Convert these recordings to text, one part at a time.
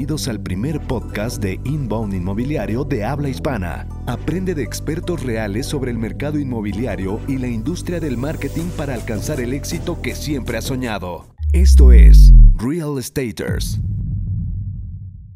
Bienvenidos al primer podcast de Inbound Inmobiliario de habla hispana. Aprende de expertos reales sobre el mercado inmobiliario y la industria del marketing para alcanzar el éxito que siempre has soñado. Esto es Real Estaters.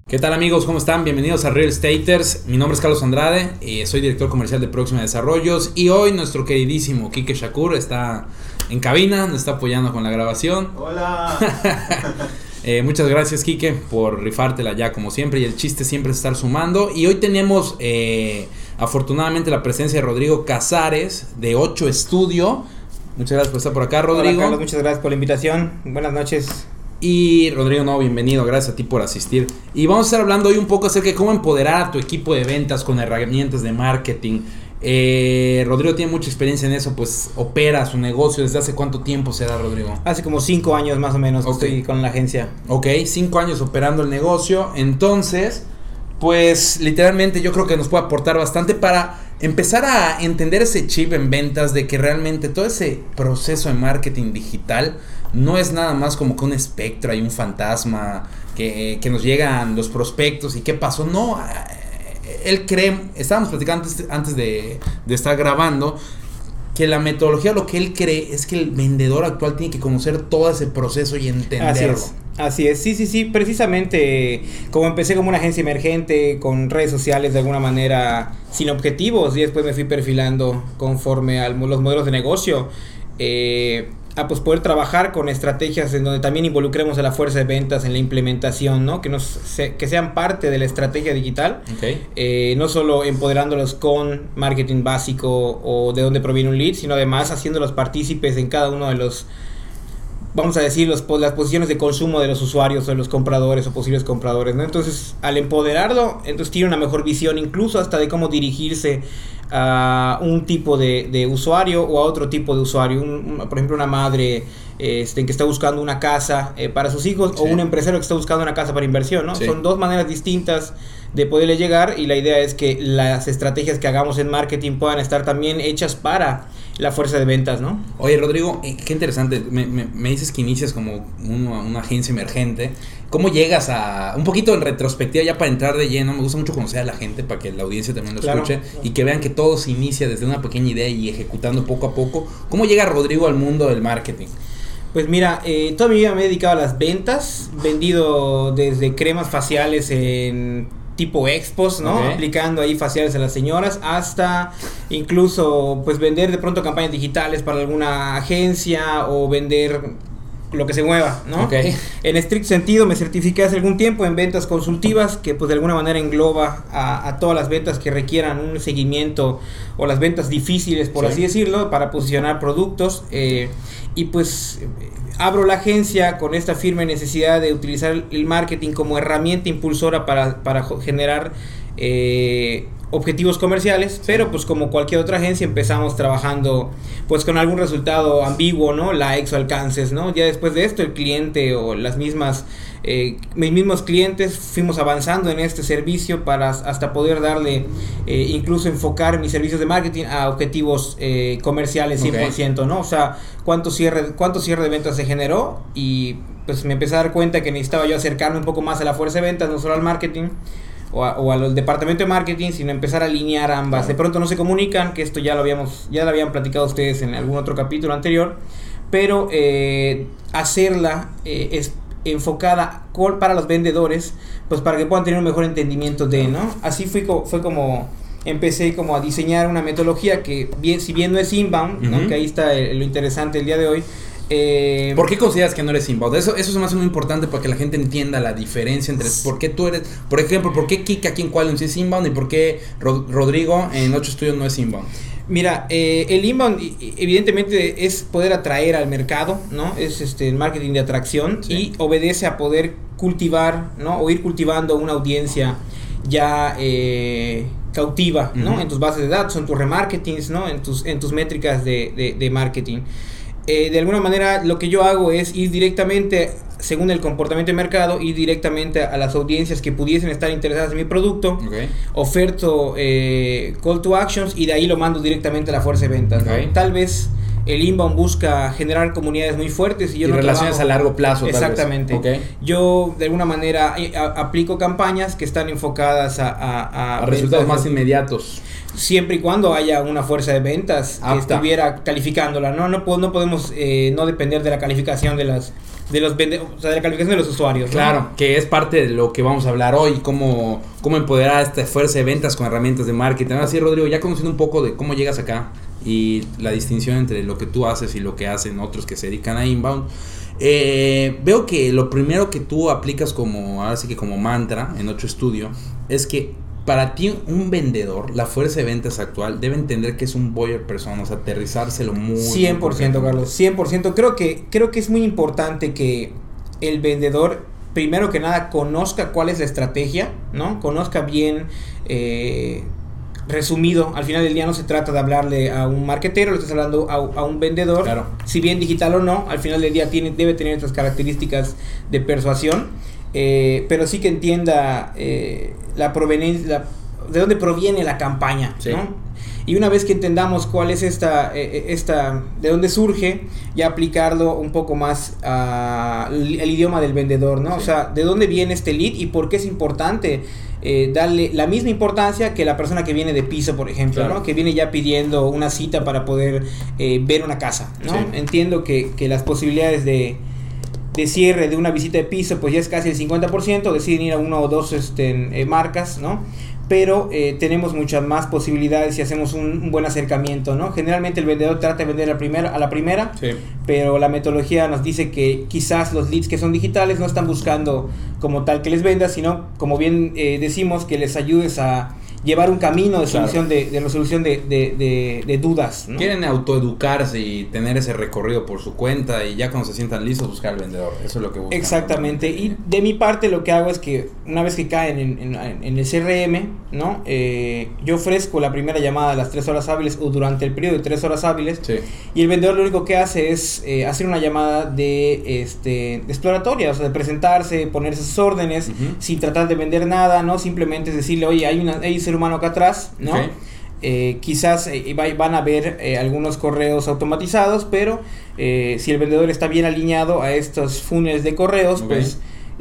¿Qué tal amigos? ¿Cómo están? Bienvenidos a Real Estaters. Mi nombre es Carlos Andrade, y soy director comercial de Próxima Desarrollos y hoy nuestro queridísimo Kike Shakur está en cabina, nos está apoyando con la grabación. Hola. Eh, muchas gracias, Kike, por rifártela ya como siempre. Y el chiste siempre es estar sumando. Y hoy tenemos, eh, afortunadamente, la presencia de Rodrigo Casares de 8 Estudio. Muchas gracias por estar por acá, Rodrigo. Hola, Carlos, muchas gracias por la invitación. Buenas noches. Y Rodrigo, no, bienvenido, gracias a ti por asistir. Y vamos a estar hablando hoy un poco acerca de cómo empoderar a tu equipo de ventas con herramientas de marketing. Eh, Rodrigo tiene mucha experiencia en eso, pues opera su negocio. ¿Desde hace cuánto tiempo será, Rodrigo? Hace como cinco años más o menos estoy con la agencia. Ok, cinco años operando el negocio. Entonces, pues literalmente yo creo que nos puede aportar bastante para empezar a entender ese chip en ventas de que realmente todo ese proceso de marketing digital no es nada más como que un espectro y un fantasma que, que nos llegan los prospectos y qué pasó. No, él cree, estábamos platicando antes, de, estar grabando, que la metodología lo que él cree es que el vendedor actual tiene que conocer todo ese proceso y entenderlo. Así es. sí, sí, sí, precisamente como empecé como una agencia emergente con redes sociales de alguna manera sin objetivos y después me fui perfilando conforme a los modelos de negocio. Eh, a pues poder trabajar con estrategias en donde también involucremos a la fuerza de ventas en la implementación, ¿no? Que, nos, que sean parte de la estrategia digital, eh, no solo empoderándolos con marketing básico o de dónde proviene un lead, sino además haciéndolos partícipes en cada uno de los, vamos a decir, los, las posiciones de consumo de los usuarios o de los compradores o posibles compradores, ¿no? Entonces, al empoderarlo, entonces tiene una mejor visión incluso hasta de cómo dirigirse a un tipo de, usuario o a otro tipo de usuario. por ejemplo, una madre este, que está buscando una casa eh, para sus hijos o un empresario que está buscando una casa para inversión. ¿no? Son dos maneras distintas de poderle llegar y la idea es que las estrategias que hagamos en marketing puedan estar también hechas para la fuerza de ventas, ¿no? Oye, Rodrigo, eh, qué interesante. Me, me, dices que inicias como una agencia emergente. ¿Cómo llegas a un poquito en retrospectiva ya para entrar de lleno? Me gusta mucho conocer a la gente para que la audiencia también lo escuche y que vean que todo se inicia desde una pequeña idea y ejecutando poco a poco. ¿Cómo llega Rodrigo al mundo del marketing? Pues mira, eh, toda mi vida me he dedicado a las ventas, vendido desde cremas faciales en tipo expos, ¿no? Aplicando ahí faciales a las señoras, hasta incluso pues vender de pronto campañas digitales para alguna agencia o vender lo que se mueva, ¿no? En estricto sentido me certifiqué hace algún tiempo en ventas consultivas, que pues de alguna manera engloba a, todas las ventas que requieran un seguimiento o las ventas difíciles, por así decirlo, para posicionar productos. Eh, y pues abro la agencia con esta firme necesidad de utilizar el marketing como herramienta impulsora para, para generar eh, objetivos comerciales, pero pues como cualquier otra agencia empezamos trabajando pues con algún resultado ambiguo, ¿no? Likes o alcances, ¿no? Ya después de esto el cliente o las mismas, eh, mis mismos clientes fuimos avanzando en este servicio para hasta poder darle, eh, incluso enfocar mis servicios de marketing a objetivos eh, comerciales 100%, ¿no? O sea, cuánto cierre, cuánto cierre de ventas se generó y pues me empecé a dar cuenta que necesitaba yo acercarme un poco más a la fuerza de ventas, no solo al marketing o, al departamento de marketing, sino empezar a alinear ambas. De pronto no se comunican, que esto ya lo habíamos, ya lo habían platicado ustedes en algún otro capítulo anterior, pero eh, hacerla eh, es enfocada para los vendedores, pues para que puedan tener un mejor entendimiento de, ¿no? Así fue, fue como empecé como a diseñar una metodología que bien, si bien no es inbound, que ahí está lo interesante el día de hoy, eh, ¿Por qué consideras que no eres inbound? Eso, eso es más muy importante para que la gente entienda la diferencia entre por qué tú eres, por ejemplo, por qué Kika aquí en Qualum sí es inbound y por qué Rodrigo en Ocho Estudios no es inbound. Mira, eh, el inbound evidentemente es poder atraer al mercado, ¿no? Es este el marketing de atracción y obedece a poder cultivar, ¿no? O ir cultivando una audiencia ya eh, cautiva, ¿no? En tus bases de datos, en tus remarketings, ¿no? En tus, en tus métricas de, de marketing. Eh, de alguna manera lo que yo hago es ir directamente, según el comportamiento de mercado, ir directamente a las audiencias que pudiesen estar interesadas en mi producto, oferto eh, call to actions y de ahí lo mando directamente a la fuerza de ventas. Tal vez el inbound busca generar comunidades muy fuertes y yo y relaciones a largo plazo. Exactamente. Yo de alguna manera eh, aplico campañas que están enfocadas a, a, resultados más inmediatos. Siempre y cuando haya una fuerza de ventas que estuviera calificándola. No, no, no podemos eh, no depender de la calificación de las de los de la calificación de los usuarios. Claro, que es parte de lo que vamos a hablar hoy, cómo, cómo empoderar esta fuerza de ventas con herramientas de marketing. Ahora sí, Rodrigo, ya conociendo un poco de cómo llegas acá, y la distinción entre lo que tú haces y lo que hacen otros que se dedican a inbound. Eh, veo que lo primero que tú aplicas como, ahora sí que como mantra en otro estudio, es que para ti un vendedor, la fuerza de ventas actual, debe entender que es un buyer persona, o sea, aterrizárselo muy... 100%, Carlos, 100%. Creo que, creo que es muy importante que el vendedor, primero que nada, conozca cuál es la estrategia, ¿no? Conozca bien... Eh, resumido, al final del día no se trata de hablarle a un marketero, le estás hablando a, un vendedor. Claro. Si bien digital o no, al final del día tiene, debe tener estas características de persuasión, eh, pero sí que entienda eh, la proveniencia, de dónde proviene la campaña, Y una vez que entendamos cuál es esta, eh, esta, de dónde surge, ya aplicarlo un poco más al idioma del vendedor, ¿no? O sea, de dónde viene este lead y por qué es importante eh, darle la misma importancia que la persona que viene de piso, por ejemplo, ¿no? Que viene ya pidiendo una cita para poder eh, ver una casa, ¿no? Entiendo que, que, las posibilidades de, de, cierre de una visita de piso, pues ya es casi el 50%, deciden ir a uno o dos este, eh, marcas, ¿no? pero eh, tenemos muchas más posibilidades si hacemos un, buen acercamiento, ¿no? Generalmente el vendedor trata de vender a, primera, a la primera, pero la metodología nos dice que quizás los leads que son digitales no están buscando como tal que les venda, sino como bien eh, decimos que les ayudes a llevar un camino de solución de, de, resolución de, de, de dudas. Quieren autoeducarse y tener ese recorrido por su cuenta y ya cuando se sientan listos buscar al vendedor. Eso es lo que buscan. Exactamente. Y de mi parte lo que hago es que una vez que caen en, en, el CRM, ¿no? Eh, yo ofrezco la primera llamada a las tres horas hábiles o durante el periodo de tres horas hábiles. Y el vendedor lo único que hace es eh, hacer una llamada de, este, exploratoria, o sea, de presentarse, ponerse sus órdenes, sin tratar de vender nada, ¿no? Simplemente es decirle, oye, hay una... Hay humano acá atrás, ¿no? Eh, quizás eh, van a ver eh, algunos correos automatizados, pero si el vendedor está bien alineado a estos funnels de correos, pues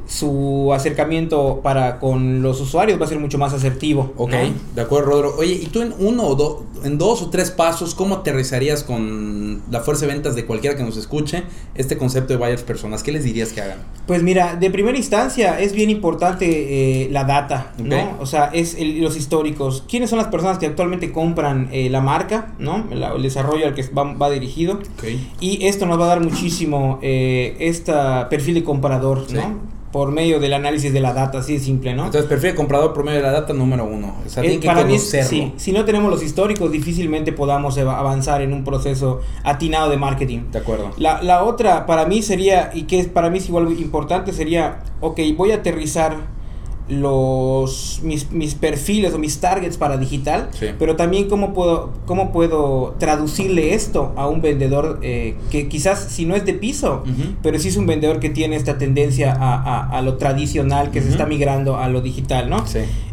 su acercamiento para con los usuarios va a ser mucho más asertivo. Ok, de acuerdo, Rodro. Oye, ¿y tú en uno o dos, en dos o tres pasos, cómo aterrizarías con la fuerza de ventas de cualquiera que nos escuche este concepto de buyers personas? ¿Qué les dirías que hagan? Pues mira, de primera instancia es bien importante eh, la data, ¿no? O sea, es los históricos. ¿Quiénes son las personas que actualmente compran eh, la marca, ¿no? el desarrollo al que va, dirigido. Okay. Y esto nos va a dar muchísimo eh, este perfil de comprador, ¿no? Por medio del análisis de la data, así de simple, ¿no? Entonces, perfil de comprador por medio de la data número uno. O sea, que para mí, sí, si no tenemos los históricos, difícilmente podamos avanzar en un proceso atinado de marketing. De acuerdo. La, la otra, para mí sería, y que es para mí es igual importante, sería, ok, voy a aterrizar los mis, mis, perfiles o mis targets para digital, pero también cómo puedo, cómo puedo traducirle esto a un vendedor eh, que quizás si no es de piso, pero sí es un vendedor que tiene esta tendencia a, a, lo tradicional que se está migrando a lo digital, ¿no?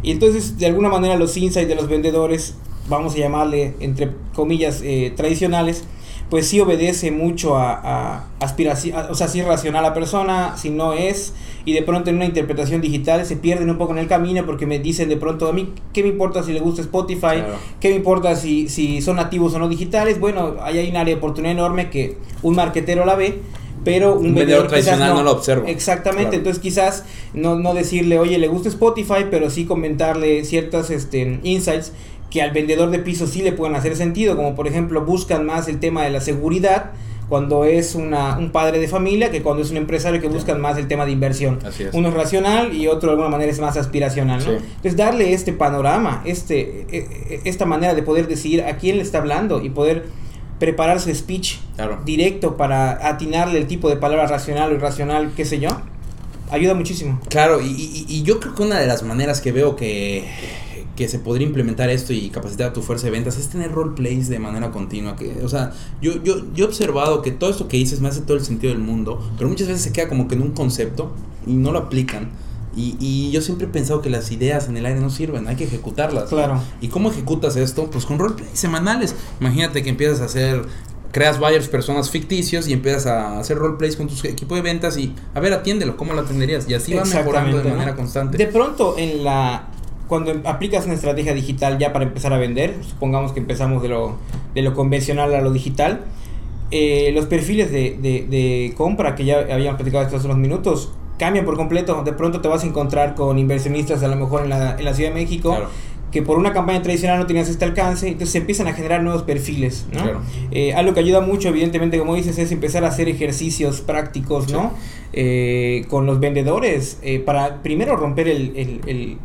Y entonces de alguna manera los insights de los vendedores, vamos a llamarle entre comillas eh, tradicionales, pues sí obedece mucho a, aspiración, o sea, si es racional la persona, si no es, y de pronto en una interpretación digital se pierden un poco en el camino porque me dicen de pronto a mí, ¿qué me importa si le gusta Spotify? ¿Qué me importa si, si son nativos o no digitales? Bueno, ahí hay un área de oportunidad enorme que un marquetero la ve, pero un, vendedor, tradicional no, lo observa. Exactamente, entonces quizás no, no decirle, oye, le gusta Spotify, pero sí comentarle ciertas este, insights que al vendedor de piso sí le pueden hacer sentido, como por ejemplo buscan más el tema de la seguridad cuando es una, un padre de familia que cuando es un empresario que buscan más el tema de inversión. Uno es racional y otro de alguna manera es más aspiracional. ¿no? Entonces darle este panorama, este, e, e, esta manera de poder decir a quién le está hablando y poder preparar su speech directo para atinarle el tipo de palabra racional o irracional, qué sé yo, ayuda muchísimo. Claro, y, y yo creo que una de las maneras que veo que que se podría implementar esto y capacitar a tu fuerza de ventas es tener roleplays de manera continua. Que, o sea, yo, yo, yo he observado que todo esto que dices me hace todo el sentido del mundo, pero muchas veces se queda como que en un concepto y no lo aplican. Y, y, yo siempre he pensado que las ideas en el aire no sirven, hay que ejecutarlas. Claro. ¿Y cómo ejecutas esto? Pues con roleplays semanales. Imagínate que empiezas a hacer creas buyers, personas ficticios y empiezas a hacer roleplays con tu equipo de ventas y a ver, atiéndelo, ¿cómo lo atenderías? Y así va mejorando de manera constante. De pronto, en la cuando aplicas una estrategia digital ya para empezar a vender, supongamos que empezamos de lo, de lo convencional a lo digital, eh, los perfiles de, de, compra que ya habíamos platicado estos unos minutos cambian por completo. De pronto te vas a encontrar con inversionistas a lo mejor en la, en la Ciudad de México. que por una campaña tradicional no tenías este alcance, entonces se empiezan a generar nuevos perfiles, ¿no? Eh, algo que ayuda mucho, evidentemente, como dices, es empezar a hacer ejercicios prácticos, ¿no? Eh, con los vendedores, para primero romper el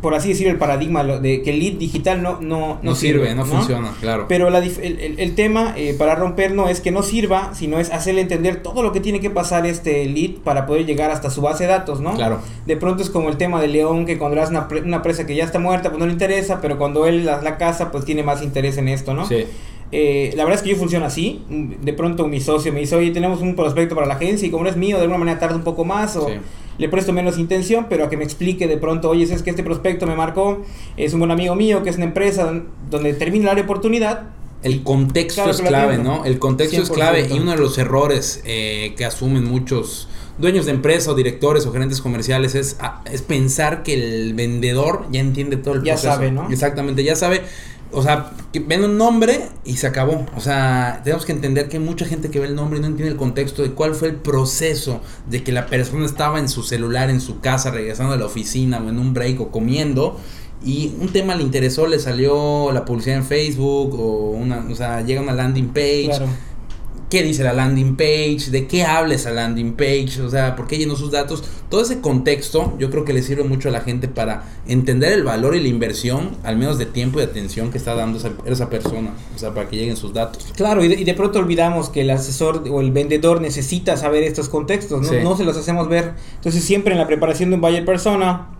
por así decir, el paradigma de que el lead digital no, no, no, sirve, no, funciona, claro. Pero la, el, el, tema eh, para romper no es que no sirva, sino es hacerle entender todo lo que tiene que pasar este lead para poder llegar hasta su base de datos, ¿no? Claro. De pronto es como el tema de León, que cuando das una, una presa que ya está muerta, pues no le interesa, pero cuando él la, la casa, pues tiene más interés en esto, ¿no? Sí. Eh, la verdad es que yo funciona así. De pronto mi socio me dice, oye, tenemos un prospecto para la agencia y como no es mío, de alguna manera tarda un poco más o le presto menos intención, pero a que me explique de pronto, oye, es que este prospecto me marcó, es un buen amigo mío, que es una empresa donde termina la área de oportunidad. El contexto es clave, ¿no? El contexto es clave y uno de los errores eh, que asumen muchos dueños de empresa o directores o gerentes comerciales es, ah, es pensar que el vendedor ya entiende todo el proceso. Ya sabe, ¿no? Exactamente, ya sabe o sea, que ven un nombre y se acabó. O sea, tenemos que entender que hay mucha gente que ve el nombre y no entiende el contexto de cuál fue el proceso de que la persona estaba en su celular, en su casa, regresando a la oficina o en un break o comiendo. Y un tema le interesó, le salió la publicidad en Facebook o una, o sea, llega una landing page. Claro qué dice la landing page, de qué habla esa landing page, o sea, por qué llenó sus datos. Todo ese contexto yo creo que le sirve mucho a la gente para entender el valor y la inversión, al menos de tiempo y atención que está dando esa, persona, o sea, para que lleguen sus datos. Claro, y de, pronto olvidamos que el asesor o el vendedor necesita saber estos contextos, ¿no? no se los hacemos ver. Entonces siempre en la preparación de un buyer persona,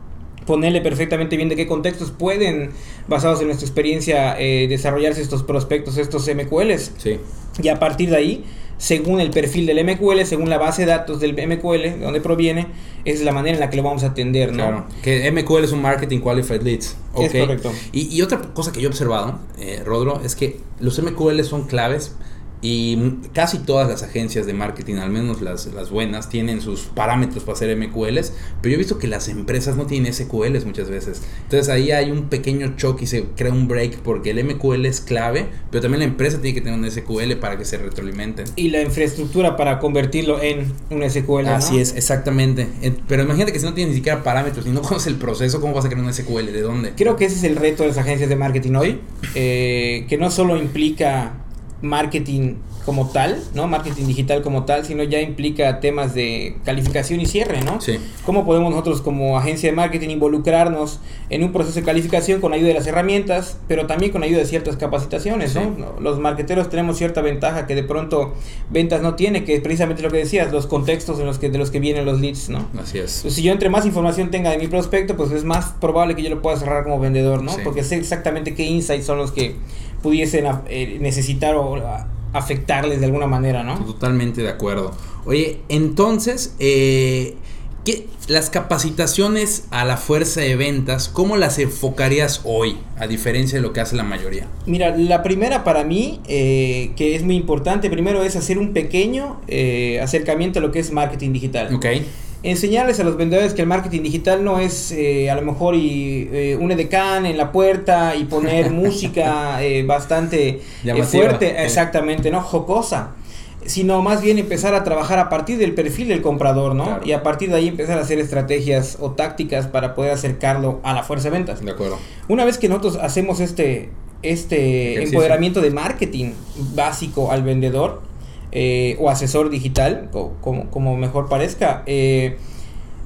ponerle perfectamente bien de qué contextos pueden, basados en nuestra experiencia, eh, desarrollarse estos prospectos, estos MQLs. Sí. Y a partir de ahí, según el perfil del MQL, según la base de datos del MQL, de donde proviene, es la manera en la que lo vamos a atender, ¿no? Claro, que MQL es un Marketing Qualified Leads. Es correcto. Y, otra cosa que yo he observado, eh, Rodro, es que los MQL son claves y casi todas las agencias de marketing, al menos las, las, buenas, tienen sus parámetros para hacer MQLs, pero yo he visto que las empresas no tienen SQLs muchas veces. Entonces ahí hay un pequeño choque y se crea un break porque el MQL es clave, pero también la empresa tiene que tener un SQL para que se retroalimenten. Y la infraestructura para convertirlo en un SQL. Así es, exactamente. Pero imagínate que si no tienes ni siquiera parámetros y no conoces el proceso, ¿cómo vas a crear un SQL? ¿De dónde? Creo que ese es el reto de las agencias de marketing hoy, eh, que no solo implica marketing como tal, ¿no? Marketing digital como tal, sino ya implica temas de calificación y cierre, ¿no? Sí. ¿Cómo podemos nosotros como agencia de marketing involucrarnos en un proceso de calificación con ayuda de las herramientas, pero también con ayuda de ciertas capacitaciones, ¿no? Los marketeros tenemos cierta ventaja que de pronto ventas no tiene, que es precisamente lo que decías, los contextos en los que, de los que vienen los leads, ¿no? Así es. si yo entre más información tenga de mi prospecto, pues es más probable que yo lo pueda cerrar como vendedor, ¿no? Porque sé exactamente qué insights son los que pudiesen eh, necesitar o afectarles de alguna manera, ¿no? Totalmente de acuerdo. Oye, entonces, eh, ¿qué, las capacitaciones a la fuerza de ventas, ¿cómo las enfocarías hoy, a diferencia de lo que hace la mayoría? Mira, la primera para mí, eh, que es muy importante, primero es hacer un pequeño eh, acercamiento a lo que es marketing digital. Ok enseñarles a los vendedores que el marketing digital no es eh, a lo mejor y, eh, un edecán en la puerta y poner música eh, bastante fuerte, exactamente, no jocosa, sino más bien empezar a trabajar a partir del perfil del comprador, ¿no? Y a partir de ahí empezar a hacer estrategias o tácticas para poder acercarlo a la fuerza de ventas. De acuerdo. Una vez que nosotros hacemos este este empoderamiento de marketing básico al vendedor, eh, o asesor digital, como, como mejor parezca. Eh,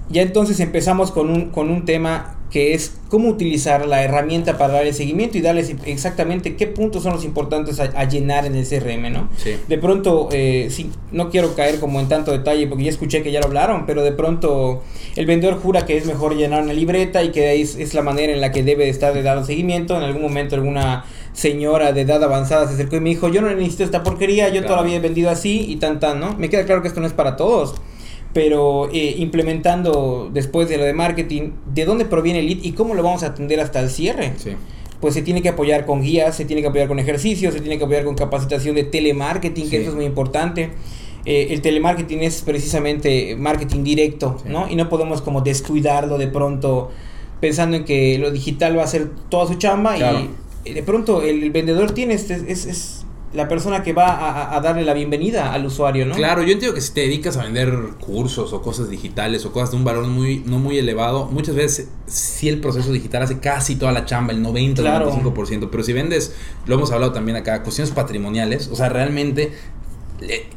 ya entonces empezamos con un, con un tema que es cómo utilizar la herramienta para darle seguimiento y darles exactamente qué puntos son los importantes a, llenar en el CRM, ¿no? De pronto, eh, no quiero caer como en tanto detalle porque ya escuché que ya lo hablaron, pero de pronto el vendedor jura que es mejor llenar una libreta y que es, es la manera en la que debe estar de dar seguimiento. En algún momento alguna señora de edad avanzada se acercó y me dijo, yo no necesito esta porquería, yo todavía he vendido así y tan tan, ¿no? Me queda claro que esto no es para todos pero eh, implementando después de lo de marketing, de dónde proviene el lead y cómo lo vamos a atender hasta el cierre. pues se tiene que apoyar con guías, se tiene que apoyar con ejercicios, se tiene que apoyar con capacitación de telemarketing, que eso es muy importante. Eh, el telemarketing es precisamente marketing directo, ¿no? Y no podemos como descuidarlo de pronto pensando en que lo digital va a ser toda su chamba y de pronto el, vendedor tiene este, es, es la persona que va a, darle la bienvenida al usuario, ¿no? Claro, yo entiendo que si te dedicas a vender cursos o cosas digitales o cosas de un valor muy, no muy elevado, muchas veces sí el proceso digital hace casi toda la chamba, el 90, claro. 95%, pero si vendes, lo hemos hablado también acá, cuestiones patrimoniales, o sea, realmente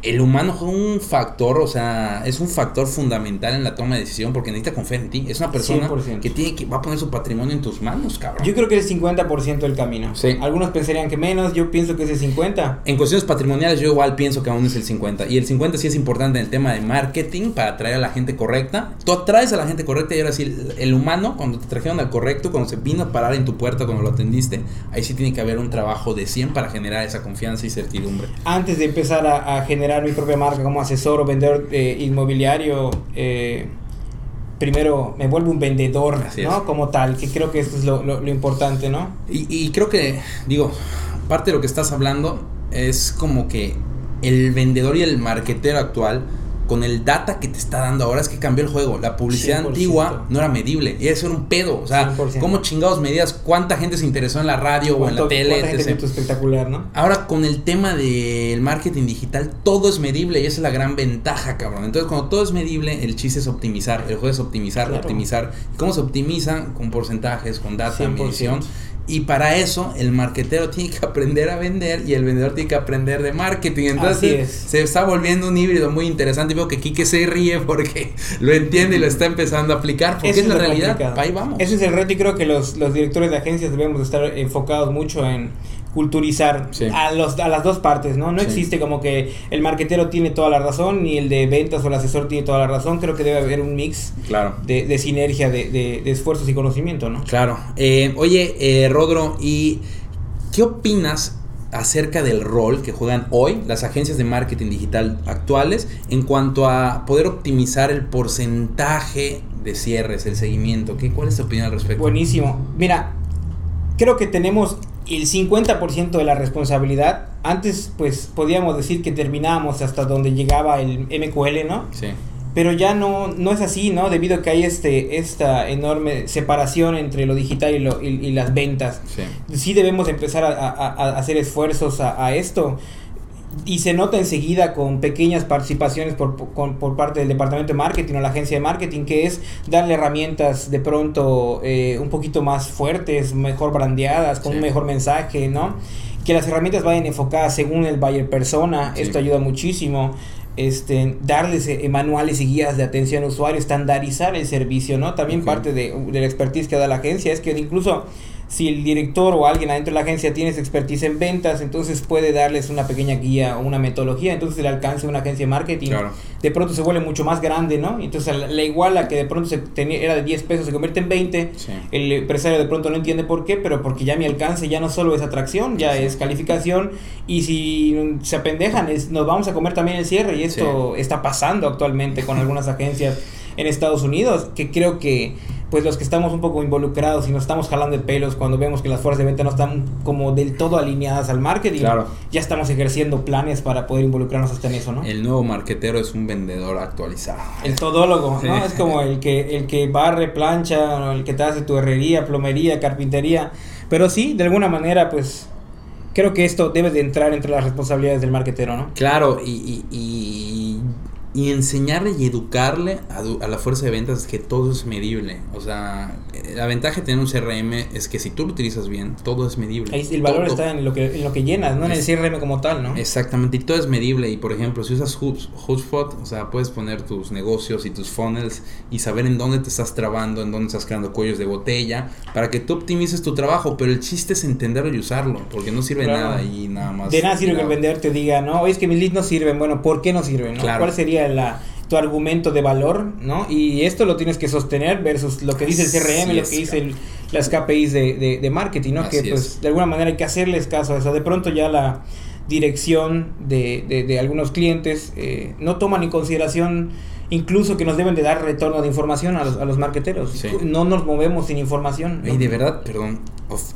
el humano es un factor, o sea, es un factor fundamental en la toma de decisión porque necesita confiar en ti. Es una persona que tiene que va a poner su patrimonio en tus manos, cabrón. Yo creo que es el 50% del camino. Sí. Algunos pensarían que menos, yo pienso que es el 50. En cuestiones patrimoniales yo igual pienso que aún es el 50 y el 50 sí es importante en el tema de marketing para atraer a la gente correcta. Tú atraes a la gente correcta y ahora sí el, humano cuando te trajeron al correcto, cuando se vino a parar en tu puerta cuando lo atendiste, ahí sí tiene que haber un trabajo de 100 para generar esa confianza y certidumbre. Antes de empezar a generar mi propia marca como asesor o vendedor eh, inmobiliario, eh, primero me vuelvo un vendedor, ¿no? Como tal, que creo que esto es lo, importante, ¿no? Y, y, creo que, digo, parte de lo que estás hablando es como que el vendedor y el marketero actual con el data que te está dando ahora es que cambió el juego. La publicidad antigua no era medible, y eso era un pedo. O sea, ¿cómo chingados medías cuánta gente se interesó en la radio o en la tele? espectacular, ¿no? Ahora con el tema del marketing digital, todo es medible y esa es la gran ventaja, cabrón. Entonces, cuando todo es medible, el chiste es optimizar. El juego es optimizar, optimizar. ¿Cómo se optimiza? Con porcentajes, con data, medición. Y para eso el marketero tiene que aprender a vender y el vendedor tiene que aprender de marketing. Entonces se está volviendo un híbrido muy interesante. Y veo que Kike se ríe porque lo entiende y lo está empezando a aplicar. Porque es la realidad. Ahí vamos. Ese es el reto y creo que los, los directores de agencias debemos estar enfocados mucho en culturizar a, los, a las dos partes, ¿no? No existe como que el marquetero tiene toda la razón, ni el de ventas o el asesor tiene toda la razón. Creo que debe haber un mix claro. de, sinergia, de, de, esfuerzos y conocimiento, ¿no? Claro. Eh, oye, eh, Rodro, ¿y qué opinas acerca del rol que juegan hoy las agencias de marketing digital actuales en cuanto a poder optimizar el porcentaje de cierres, el seguimiento? ¿Qué, ¿Cuál es tu opinión al respecto? Buenísimo. Mira, creo que tenemos el 50% de la responsabilidad. Antes, pues, podíamos decir que terminábamos hasta donde llegaba el MQL, ¿no? Sí. Pero ya no, no es así, ¿no? Debido a que hay este, esta enorme separación entre lo digital y, lo, y, las ventas. Sí. sí debemos empezar a, a, hacer esfuerzos a, esto y se nota enseguida con pequeñas participaciones por, por, parte del departamento de marketing o la agencia de marketing, que es darle herramientas de pronto eh, un poquito más fuertes, mejor brandeadas, con un mejor mensaje, ¿no? Que las herramientas vayan enfocadas según el buyer persona, esto ayuda muchísimo. Este, darles eh, manuales y guías de atención al usuario, estandarizar el servicio, ¿no? También parte de, de la expertise que da la agencia es que incluso si el director o alguien adentro de la agencia tiene expertise en ventas, entonces puede darles una pequeña guía o una metodología, entonces el alcance de una agencia de marketing de pronto se vuelve mucho más grande, ¿no? Entonces la, iguala que de pronto se tenía, era de 10 pesos se convierte en 20, el empresario de pronto no entiende por qué, pero porque ya mi alcance ya no solo es atracción, ya es calificación y si se apendejan es, nos vamos a comer también el cierre y esto está pasando actualmente con algunas agencias en Estados Unidos, que creo que pues los que estamos un poco involucrados y nos estamos jalando de pelos cuando vemos que las fuerzas de venta no están como del todo alineadas al marketing, ya estamos ejerciendo planes para poder involucrarnos hasta en eso, ¿no? El nuevo marquetero es un vendedor actualizado. El todólogo, ¿no? Es como el que, el que barre, plancha, el que te hace tu herrería, plomería, carpintería. Pero sí, de alguna manera, pues creo que esto debe de entrar entre las responsabilidades del marquetero, ¿no? Claro, y, y y enseñarle y educarle a, a, la fuerza de ventas es que todo es medible. O sea, la ventaja de tener un CRM es que si tú lo utilizas bien, todo es medible. Ahí el valor está en lo que en lo que llenas, no en el CRM como tal, ¿no? Exactamente, y todo es medible. Y por ejemplo, si usas HubSpot, o sea, puedes poner tus negocios y tus funnels y saber en dónde te estás trabando, en dónde estás creando cuellos de botella, para que tú optimices tu trabajo. Pero el chiste es entenderlo y usarlo, porque no sirve nada y nada más. De nada sirve que el vendedor te diga, no, es que mis leads no sirven. Bueno, ¿por qué no sirven? ¿Cuál sería la, tu argumento de valor, ¿no? Y esto lo tienes que sostener versus lo que dice el CRM, lo que dice las KPIs de, de, marketing, ¿no? que pues de alguna manera hay que hacerles caso a eso. De pronto ya la dirección de, de algunos clientes eh, no toman en consideración incluso que nos deben de dar retorno de información a los, a los marqueteros. No nos movemos sin información. Y de verdad, perdón, off,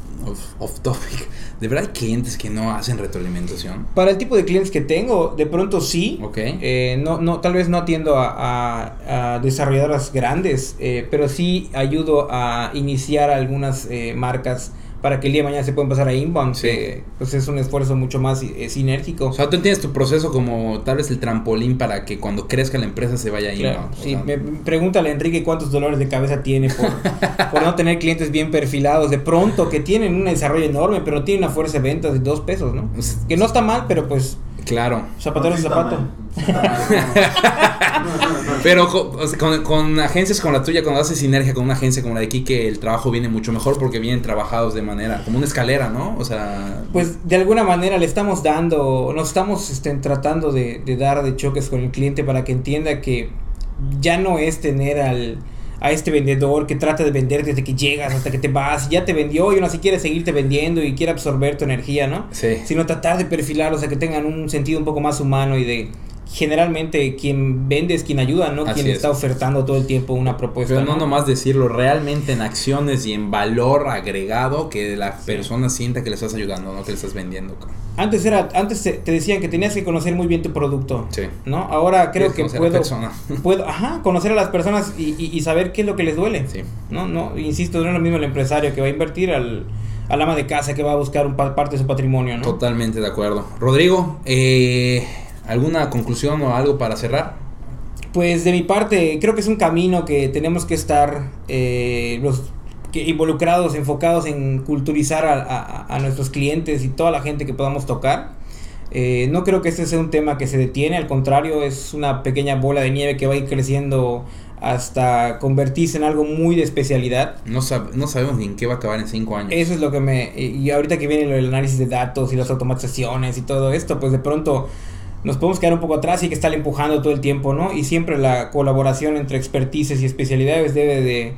off, topic, ¿de verdad hay clientes que no hacen retroalimentación? Para el tipo de clientes que tengo, de pronto sí. Ok. Eh, no, no, tal vez no atiendo a, a, desarrolladoras grandes, eh, pero sí ayudo a iniciar algunas eh, marcas para que el día de mañana se puedan pasar a inbound. pues es un esfuerzo mucho más eh, sinérgico. O sea, tú entiendes tu proceso como tal vez el trampolín para que cuando crezca la empresa se vaya a inbound. sí, me, pregúntale a Enrique cuántos dolores de cabeza tiene por, no tener clientes bien perfilados. De pronto que tienen un desarrollo enorme, pero tienen una fuerza de ventas de dos pesos, ¿no? Pues, que no está mal, pero pues Claro. Zapatero no, zapato. Pero con, agencias como la tuya, cuando haces sinergia con una agencia como la de Kike, el trabajo viene mucho mejor porque vienen trabajados de manera, como una escalera, ¿no? O sea... Pues de alguna manera le estamos dando, nos estamos este, tratando de dar de choques con el cliente para que entienda que ya no es tener al a este vendedor que trata de vender desde que llegas hasta que te vas, ya te vendió y aún así quiere seguirte vendiendo y quiere absorber tu energía, ¿no? Sí. Sino tratar de perfilarlos a que tengan un sentido un poco más humano y de generalmente quien vende es quien ayuda, no quien está ofertando todo el tiempo una propuesta. Pero no, nomás decirlo, realmente en acciones y en valor agregado que la persona sienta que le estás ayudando, no que le estás vendiendo. Antes era, antes te, decían que tenías que conocer muy bien tu producto, sí. ¿no? Ahora creo que puedo, puedo, ajá, conocer a las personas y, saber qué es lo que les duele, sí. ¿no? No, insisto, no es lo mismo el empresario que va a invertir al al ama de casa que va a buscar un parte de su patrimonio, ¿no? Totalmente de acuerdo. Rodrigo, eh, ¿Alguna conclusión o algo para cerrar? Pues de mi parte, creo que es un camino que tenemos que estar eh, los involucrados, enfocados en culturizar a, nuestros clientes y toda la gente que podamos tocar. Eh, no creo que este sea un tema que se detiene, al contrario, es una pequeña bola de nieve que va a ir creciendo hasta convertirse en algo muy de especialidad. No, no sabemos ni en qué va a acabar en cinco años. Eso es lo que me... Y ahorita que viene el análisis de datos y las automatizaciones y todo esto, pues de pronto nos podemos quedar un poco atrás y que estar empujando todo el tiempo, ¿no? Y siempre la colaboración entre expertices y especialidades debe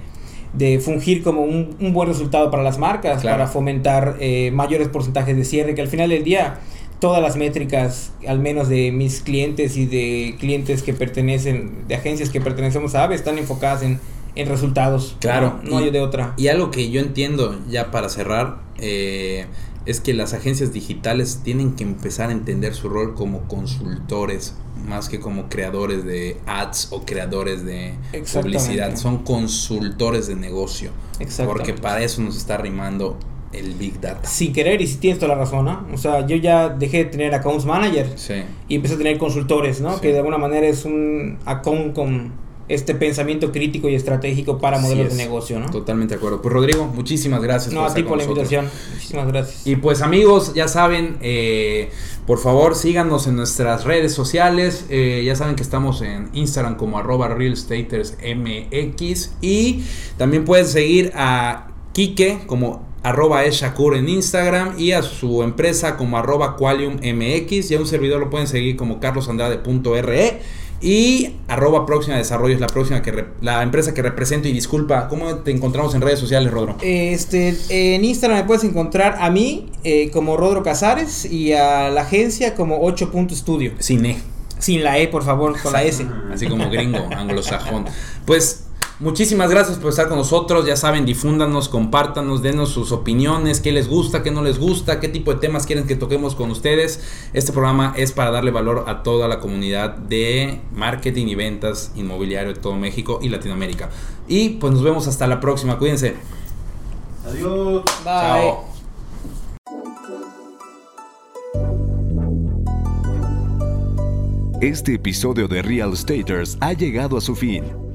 de, fungir como un, buen resultado para las marcas, para fomentar eh, mayores porcentajes de cierre, que al final del día todas las métricas, al menos de mis clientes y de clientes que pertenecen, de agencias que pertenecemos a AVE, están enfocadas en, resultados. Claro. No, hay de otra. Y algo que yo entiendo, ya para cerrar, eh, es que las agencias digitales tienen que empezar a entender su rol como consultores más que como creadores de ads o creadores de publicidad. Son consultores de negocio. Porque para eso nos está rimando el Big Data. Sin querer, y si tienes toda la razón, ¿no? O sea, yo ya dejé de tener accounts manager y empecé a tener consultores, ¿no? Que de alguna manera es un account con este pensamiento crítico y estratégico para modelos de negocio, ¿no? Totalmente de acuerdo. Pues Rodrigo, muchísimas gracias. No, a ti por la invitación. Muchísimas gracias. Y pues amigos, ya saben, eh, por favor síganos en nuestras redes sociales. Eh, ya saben que estamos en Instagram como arroba realstatersmx y también pueden seguir a Kike como arroba eshakur en Instagram y a su empresa como arroba qualiummx y a un servidor lo pueden seguir como carlosandrade.re y arroba próxima desarrollo es la próxima que la empresa que represento y disculpa, ¿cómo te encontramos en redes sociales, Rodro? Este, en Instagram me puedes encontrar a mí eh, como Rodro Casares y a la agencia como 8 Studio. Sin E. Sin la E, por favor, con la S. Así como gringo, anglosajón. Pues Muchísimas gracias por estar con nosotros. Ya saben, difúndanos, compártanos, denos sus opiniones, qué les gusta, qué no les gusta, qué tipo de temas quieren que toquemos con ustedes. Este programa es para darle valor a toda la comunidad de marketing y ventas inmobiliario de todo México y Latinoamérica. Y pues nos vemos hasta la próxima. Cuídense. Adiós. Bye. Chao. Este episodio de Real Staters ha llegado a su fin.